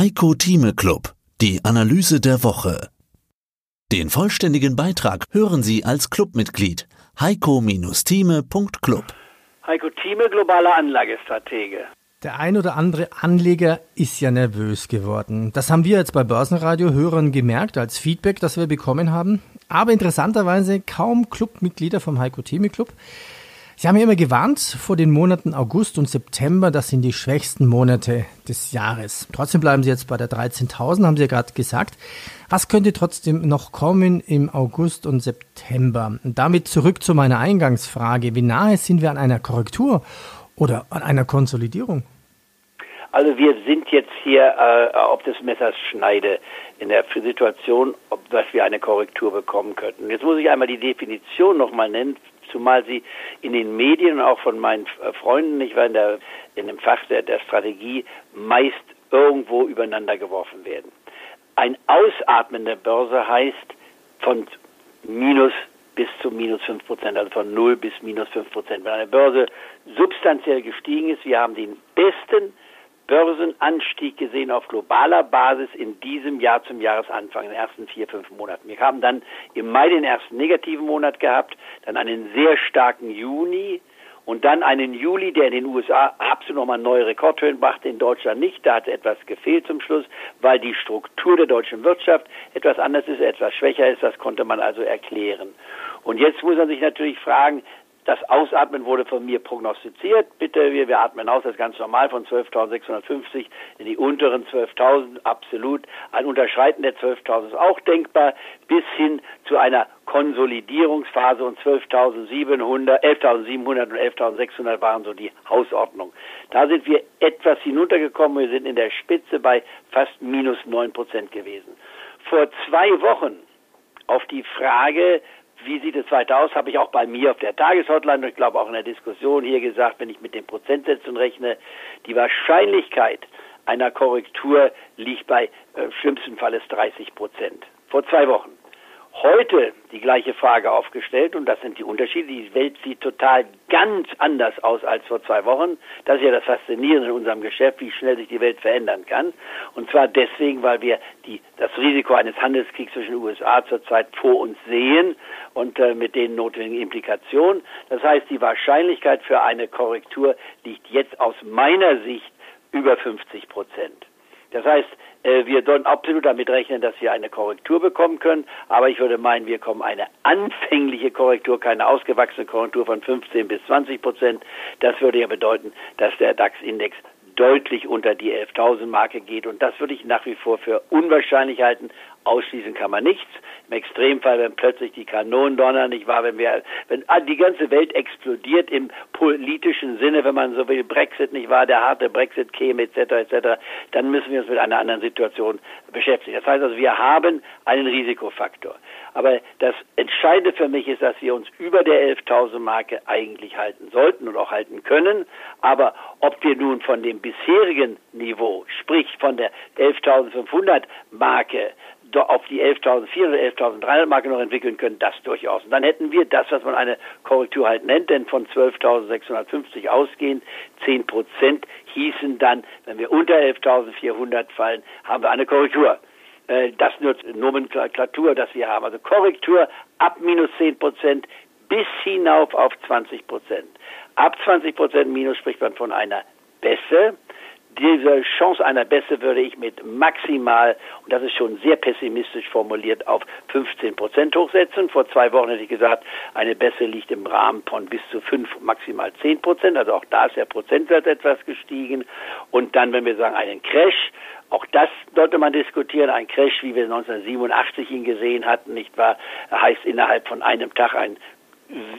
Heiko Thieme Club, die Analyse der Woche. Den vollständigen Beitrag hören Sie als Clubmitglied heiko-thieme.club. Heiko Thieme, globaler Anlagestratege. Der ein oder andere Anleger ist ja nervös geworden. Das haben wir jetzt bei Börsenradio-Hörern gemerkt als Feedback, das wir bekommen haben. Aber interessanterweise kaum Clubmitglieder vom Heiko Thieme Club. Sie haben ja immer gewarnt vor den Monaten August und September, das sind die schwächsten Monate des Jahres. Trotzdem bleiben Sie jetzt bei der 13.000, haben Sie ja gerade gesagt. Was könnte trotzdem noch kommen im August und September? Und damit zurück zu meiner Eingangsfrage. Wie nahe sind wir an einer Korrektur oder an einer Konsolidierung? Also wir sind jetzt hier äh, ob des Messers Schneide in der Situation, ob dass wir eine Korrektur bekommen könnten. Jetzt muss ich einmal die Definition nochmal nennen zumal sie in den Medien und auch von meinen äh, Freunden, ich war in, der, in dem Fach der, der Strategie, meist irgendwo übereinander geworfen werden. Ein Ausatmen der Börse heißt von minus bis zu minus 5 Prozent, also von 0 bis minus 5 Prozent. Wenn eine Börse substanziell gestiegen ist, wir haben den besten Börsenanstieg gesehen auf globaler Basis in diesem Jahr zum Jahresanfang, in den ersten vier, fünf Monaten. Wir haben dann im Mai den ersten negativen Monat gehabt, dann einen sehr starken Juni und dann einen Juli, der in den USA absolut nochmal neue Rekordhöhen brachte, in Deutschland nicht. Da hat etwas gefehlt zum Schluss, weil die Struktur der deutschen Wirtschaft etwas anders ist, etwas schwächer ist. Das konnte man also erklären. Und jetzt muss man sich natürlich fragen, das Ausatmen wurde von mir prognostiziert. Bitte, wir, wir atmen aus, das ist ganz normal, von 12.650 in die unteren 12.000, absolut. Ein Unterschreiten der 12.000 ist auch denkbar, bis hin zu einer Konsolidierungsphase und 12.700, 11.700 und 11.600 waren so die Hausordnung. Da sind wir etwas hinuntergekommen, wir sind in der Spitze bei fast minus 9 Prozent gewesen. Vor zwei Wochen auf die Frage, wie sieht es weiter aus? Habe ich auch bei mir auf der Tageshotline und ich glaube auch in der Diskussion hier gesagt, wenn ich mit den Prozentsätzen rechne, die Wahrscheinlichkeit einer Korrektur liegt bei äh, schlimmsten Falles 30 Prozent. Vor zwei Wochen heute die gleiche Frage aufgestellt und das sind die Unterschiede. Die Welt sieht total ganz anders aus als vor zwei Wochen. Das ist ja das Faszinierende in unserem Geschäft, wie schnell sich die Welt verändern kann. Und zwar deswegen, weil wir die, das Risiko eines Handelskriegs zwischen den USA zurzeit vor uns sehen und äh, mit den notwendigen Implikationen. Das heißt, die Wahrscheinlichkeit für eine Korrektur liegt jetzt aus meiner Sicht über 50 Prozent. Das heißt, wir sollten absolut damit rechnen, dass wir eine Korrektur bekommen können. Aber ich würde meinen, wir kommen eine anfängliche Korrektur, keine ausgewachsene Korrektur von 15 bis 20 Prozent. Das würde ja bedeuten, dass der DAX-Index deutlich unter die 11.000 Marke geht. Und das würde ich nach wie vor für unwahrscheinlich halten. Ausschließen kann man nichts. Im Extremfall, wenn plötzlich die Kanonen donnern, nicht wahr, wenn wir, wenn die ganze Welt explodiert im politischen Sinne, wenn man so will, Brexit, nicht wahr, der harte Brexit käme, etc., etc., dann müssen wir uns mit einer anderen Situation beschäftigen. Das heißt also, wir haben einen Risikofaktor. Aber das Entscheidende für mich ist, dass wir uns über der 11.000 Marke eigentlich halten sollten und auch halten können. Aber ob wir nun von dem bisherigen Niveau, sprich von der 11.500 Marke, auf die 11.400, 11.300 Marke noch entwickeln können, das durchaus. Und dann hätten wir das, was man eine Korrektur halt nennt, denn von 12.650 ausgehend, 10 Prozent hießen dann, wenn wir unter 11.400 fallen, haben wir eine Korrektur. Äh, das nur Nomenklatur, das wir haben. Also Korrektur ab minus 10 Prozent bis hinauf auf 20 Prozent. Ab 20 Prozent minus spricht man von einer Bässe. Diese Chance einer Bässe würde ich mit maximal, und das ist schon sehr pessimistisch formuliert, auf 15 Prozent hochsetzen. Vor zwei Wochen hätte ich gesagt, eine Bässe liegt im Rahmen von bis zu 5, maximal 10 Prozent. Also auch da ist der Prozentsatz etwas gestiegen. Und dann, wenn wir sagen, einen Crash, auch das sollte man diskutieren. Ein Crash, wie wir 1987 ihn gesehen hatten, nicht wahr, heißt innerhalb von einem Tag ein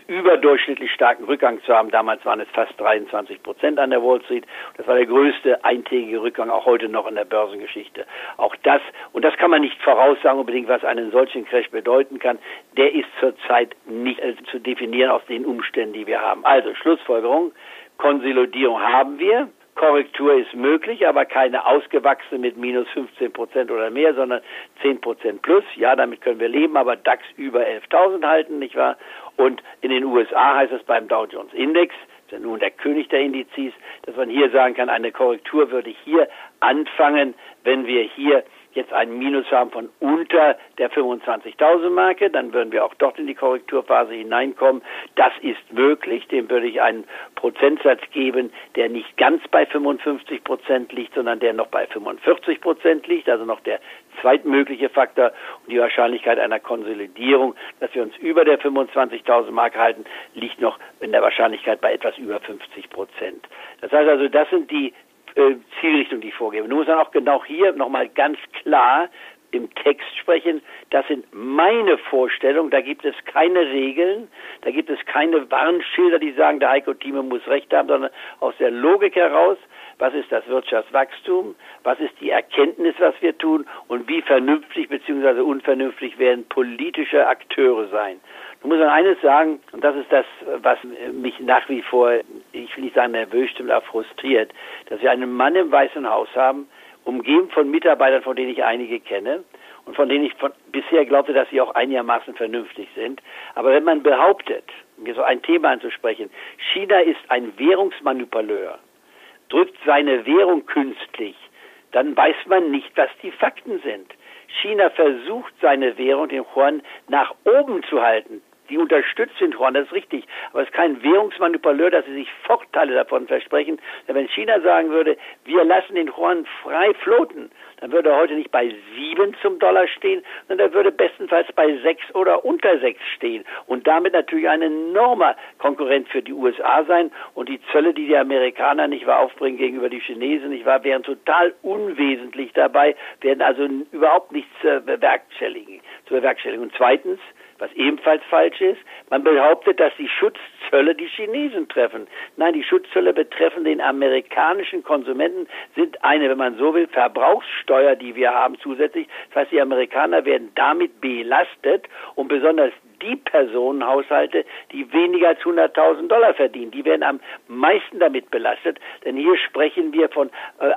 überdurchschnittlich starken Rückgang zu haben. Damals waren es fast 23 Prozent an der Wall Street. Das war der größte eintägige Rückgang, auch heute noch in der Börsengeschichte. Auch das, und das kann man nicht voraussagen unbedingt, was einen solchen Crash bedeuten kann, der ist zurzeit nicht zu definieren aus den Umständen, die wir haben. Also Schlussfolgerung, Konsolidierung haben wir. Korrektur ist möglich, aber keine ausgewachsene mit minus 15 Prozent oder mehr, sondern 10 Prozent plus. Ja, damit können wir leben, aber DAX über 11.000 halten, nicht wahr? Und in den USA heißt es beim Dow Jones Index ist nun der König der Indizes, dass man hier sagen kann, eine Korrektur würde hier anfangen, wenn wir hier jetzt einen Minus haben von unter der 25.000 Marke, dann würden wir auch dort in die Korrekturphase hineinkommen. Das ist möglich. Dem würde ich einen Prozentsatz geben, der nicht ganz bei 55 Prozent liegt, sondern der noch bei 45 Prozent liegt, also noch der zweitmögliche Faktor und die Wahrscheinlichkeit einer Konsolidierung, dass wir uns über der 25.000 Marke halten, liegt noch in der Wahrscheinlichkeit bei etwas über 50 Prozent. Das heißt also, das sind die äh, Zielrichtung, die ich vorgebe. Nun muss man auch genau hier nochmal ganz klar im Text sprechen, das sind meine Vorstellungen, da gibt es keine Regeln, da gibt es keine Warnschilder, die sagen, der Heiko Thieme muss recht haben, sondern aus der Logik heraus, was ist das Wirtschaftswachstum, was ist die Erkenntnis, was wir tun und wie vernünftig bzw. unvernünftig werden politische Akteure sein. Nun muss man eines sagen, und das ist das, was mich nach wie vor, ich will nicht sagen nervös, stimmt, auch frustriert, dass wir einen Mann im Weißen Haus haben, umgeben von Mitarbeitern, von denen ich einige kenne und von denen ich von, bisher glaubte, dass sie auch einigermaßen vernünftig sind. Aber wenn man behauptet, hier so ein Thema anzusprechen, China ist ein Währungsmanipuleur, drückt seine Währung künstlich, dann weiß man nicht, was die Fakten sind. China versucht seine Währung, den Yuan, nach oben zu halten die unterstützt den Yuan, das ist richtig. Aber es ist kein Währungsmanipuleur, dass sie sich Vorteile davon versprechen. Denn wenn China sagen würde, wir lassen den Yuan frei floten, dann würde er heute nicht bei sieben zum Dollar stehen, sondern er würde bestenfalls bei sechs oder unter sechs stehen. Und damit natürlich ein enormer Konkurrent für die USA sein. Und die Zölle, die die Amerikaner nicht wahr aufbringen gegenüber die Chinesen, nicht wahr, wären total unwesentlich dabei, werden also überhaupt nichts äh, bewerkstelligen, zu bewerkstelligen. Und zweitens, was ebenfalls falsch ist, man behauptet, dass die Schutzzölle die Chinesen treffen. Nein, die Schutzzölle betreffen den amerikanischen Konsumenten, sind eine, wenn man so will, Verbrauchssteuer, die wir haben zusätzlich. Das heißt, die Amerikaner werden damit belastet und besonders die Personenhaushalte, die weniger als 100.000 Dollar verdienen. Die werden am meisten damit belastet, denn hier sprechen wir von äh,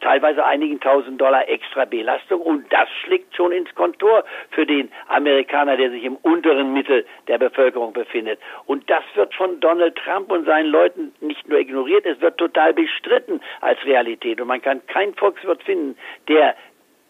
teilweise einigen tausend Dollar extra Belastung und das schlägt schon ins Kontor für den Amerikaner, der sich im unteren Mittel der Bevölkerung befindet. Und das wird von Donald Trump und seinen Leuten nicht nur ignoriert, es wird total bestritten als Realität. Und man kann keinen Volkswirt finden, der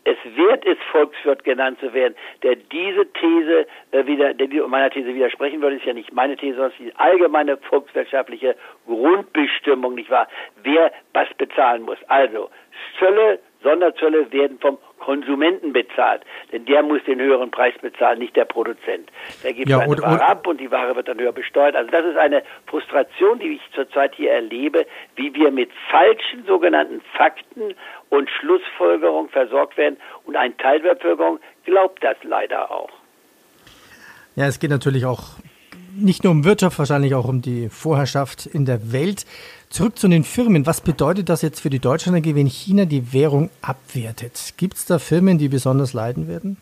es wert ist, Volkswirt genannt zu werden, der diese These äh, wieder, der meiner These widersprechen würde, ist ja nicht meine These, sondern die allgemeine volkswirtschaftliche Grundbestimmung, nicht wahr? Wer was bezahlen muss. Also, Zölle, Sonderzölle werden vom Konsumenten bezahlt, denn der muss den höheren Preis bezahlen, nicht der Produzent. Der gibt ja, seine und, Ware ab und die Ware wird dann höher besteuert. Also das ist eine Frustration, die ich zurzeit hier erlebe, wie wir mit falschen sogenannten Fakten und Schlussfolgerungen versorgt werden und ein Teil der Bevölkerung glaubt das leider auch. Ja, es geht natürlich auch nicht nur um Wirtschaft, wahrscheinlich auch um die Vorherrschaft in der Welt. Zurück zu den Firmen. Was bedeutet das jetzt für die Deutsche Energie, wenn China die Währung abwertet? Gibt es da Firmen, die besonders leiden werden?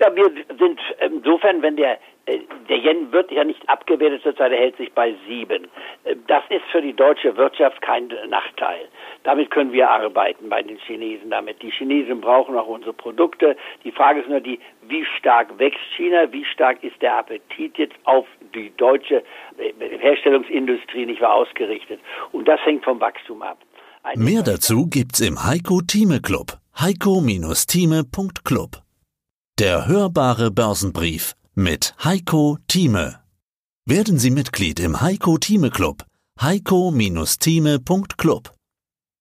Ja, wir sind insofern, wenn der äh, der Yen wird ja nicht abgewertet zurzeit, er hält sich bei sieben. Äh, das ist für die deutsche Wirtschaft kein Nachteil. Damit können wir arbeiten bei den Chinesen damit. Die Chinesen brauchen auch unsere Produkte. Die Frage ist nur die, wie stark wächst China, wie stark ist der Appetit jetzt auf die deutsche äh, Herstellungsindustrie nicht wahr ausgerichtet. Und das hängt vom Wachstum ab. Eine Mehr dazu gibt's im Heiko Thieme Club. heiko-thieme.club Der hörbare Börsenbrief mit Heiko Thieme. Werden Sie Mitglied im Heiko Thieme Club. heiko-thieme.club